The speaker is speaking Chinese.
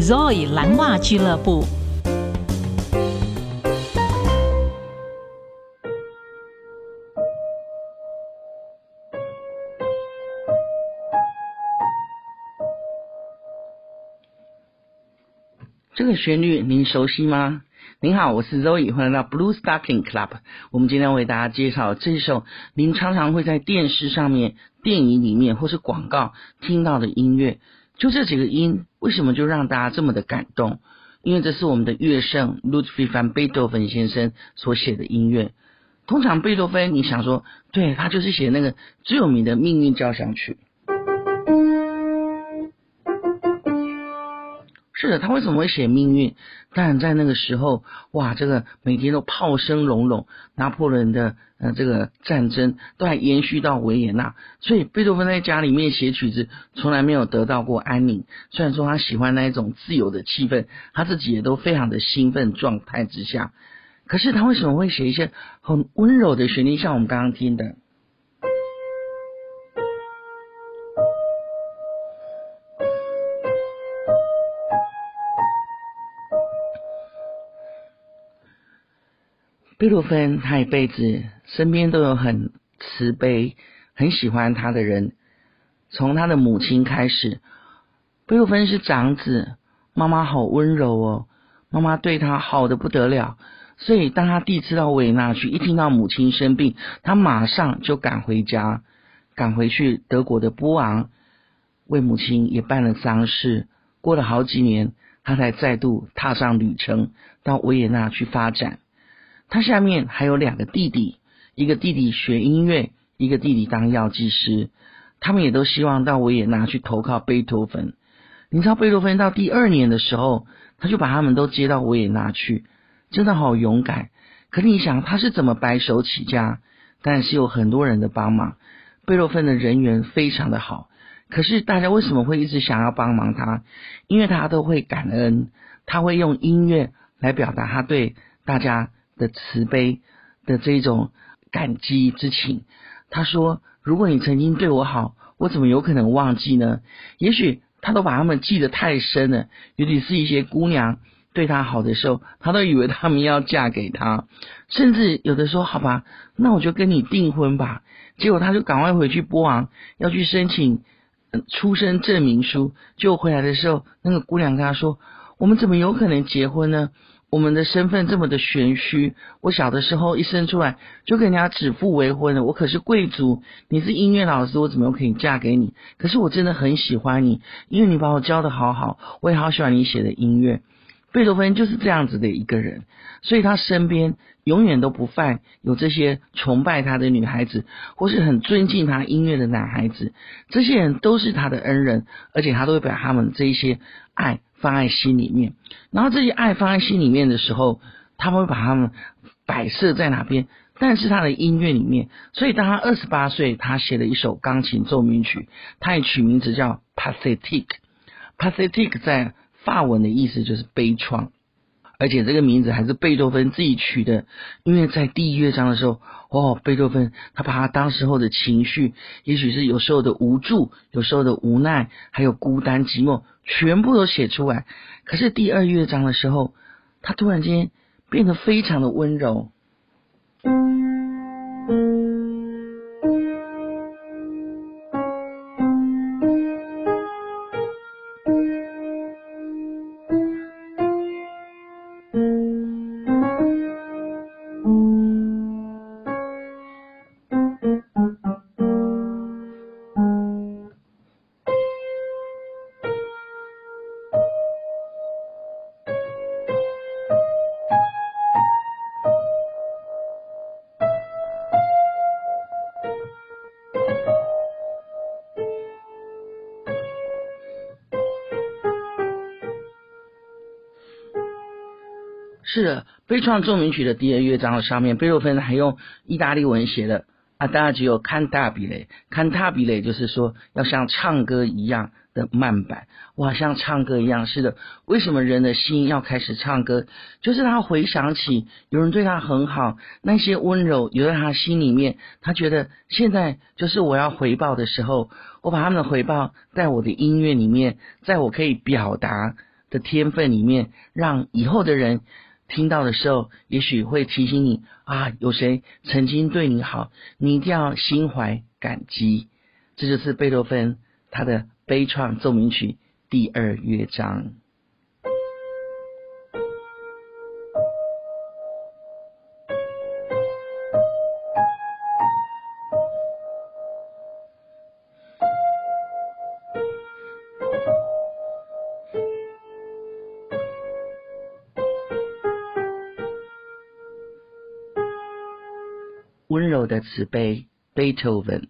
Zoe 蓝袜俱乐部。这个旋律您熟悉吗？您好，我是 Zoe，欢迎来到 Blue Stocking Club。我们今天为大家介绍这首您常常会在电视上面、电影里面或是广告听到的音乐。就这几个音，为什么就让大家这么的感动？因为这是我们的乐圣 Ludwig van Beethoven 先生所写的音乐。通常贝多芬，你想说，对，他就是写那个最有名的命运交响曲。是的，他为什么会写命运？当然，在那个时候，哇，这个每天都炮声隆隆，拿破仑的呃这个战争都还延续到维也纳，所以贝多芬在家里面写曲子，从来没有得到过安宁。虽然说他喜欢那一种自由的气氛，他自己也都非常的兴奋状态之下，可是他为什么会写一些很温柔的旋律，像我们刚刚听的？贝多芬他一辈子身边都有很慈悲、很喜欢他的人。从他的母亲开始，贝多芬是长子，妈妈好温柔哦，妈妈对他好的不得了。所以当他第一次到维也纳去，一听到母亲生病，他马上就赶回家，赶回去德国的波昂，为母亲也办了丧事。过了好几年，他才再度踏上旅程，到维也纳去发展。他下面还有两个弟弟，一个弟弟学音乐，一个弟弟当药剂师。他们也都希望到维也纳去投靠贝多芬。你知道贝多芬到第二年的时候，他就把他们都接到维也纳去，真的好勇敢。可你想他是怎么白手起家？但是有很多人的帮忙。贝多芬的人缘非常的好，可是大家为什么会一直想要帮忙他？因为他都会感恩，他会用音乐来表达他对大家。的慈悲的这种感激之情，他说：“如果你曾经对我好，我怎么有可能忘记呢？也许他都把他们记得太深了，尤其是一些姑娘对他好的时候，他都以为他们要嫁给他，甚至有的说：‘好吧，那我就跟你订婚吧。’结果他就赶快回去波昂，要去申请出生证明书。就回来的时候，那个姑娘跟他说：‘我们怎么有可能结婚呢？’我们的身份这么的玄虚，我小的时候一生出来就跟人家指腹为婚了。我可是贵族，你是音乐老师，我怎么可以嫁给你？可是我真的很喜欢你，因为你把我教的好好，我也好喜欢你写的音乐。贝多芬就是这样子的一个人，所以他身边永远都不犯有这些崇拜他的女孩子，或是很尊敬他音乐的男孩子。这些人都是他的恩人，而且他都会把他们这一些爱。放在心里面，然后这些爱放在心里面的时候，他们会把他们摆设在哪边？但是他的音乐里面，所以当他二十八岁，他写了一首钢琴奏鸣曲，他也取名字叫 Pathetic。Pathetic 在法文的意思就是悲怆。而且这个名字还是贝多芬自己取的，因为在第一乐章的时候，哦，贝多芬他把他当时候的情绪，也许是有时候的无助，有时候的无奈，还有孤单寂寞，全部都写出来。可是第二乐章的时候，他突然间变得非常的温柔。是的，悲怆奏鸣曲的第二乐章上面，贝多芬还用意大利文写的 Adagio cantabile，cantabile 就是说要像唱歌一样的慢板，哇，像唱歌一样。是的，为什么人的心要开始唱歌？就是他回想起有人对他很好，那些温柔留在他心里面，他觉得现在就是我要回报的时候，我把他们的回报在我的音乐里面，在我可以表达的天分里面，让以后的人听到的时候，也许会提醒你啊，有谁曾经对你好，你一定要心怀感激。这就是贝多芬他的悲怆奏鸣曲第二乐章。温柔的慈悲，贝多芬。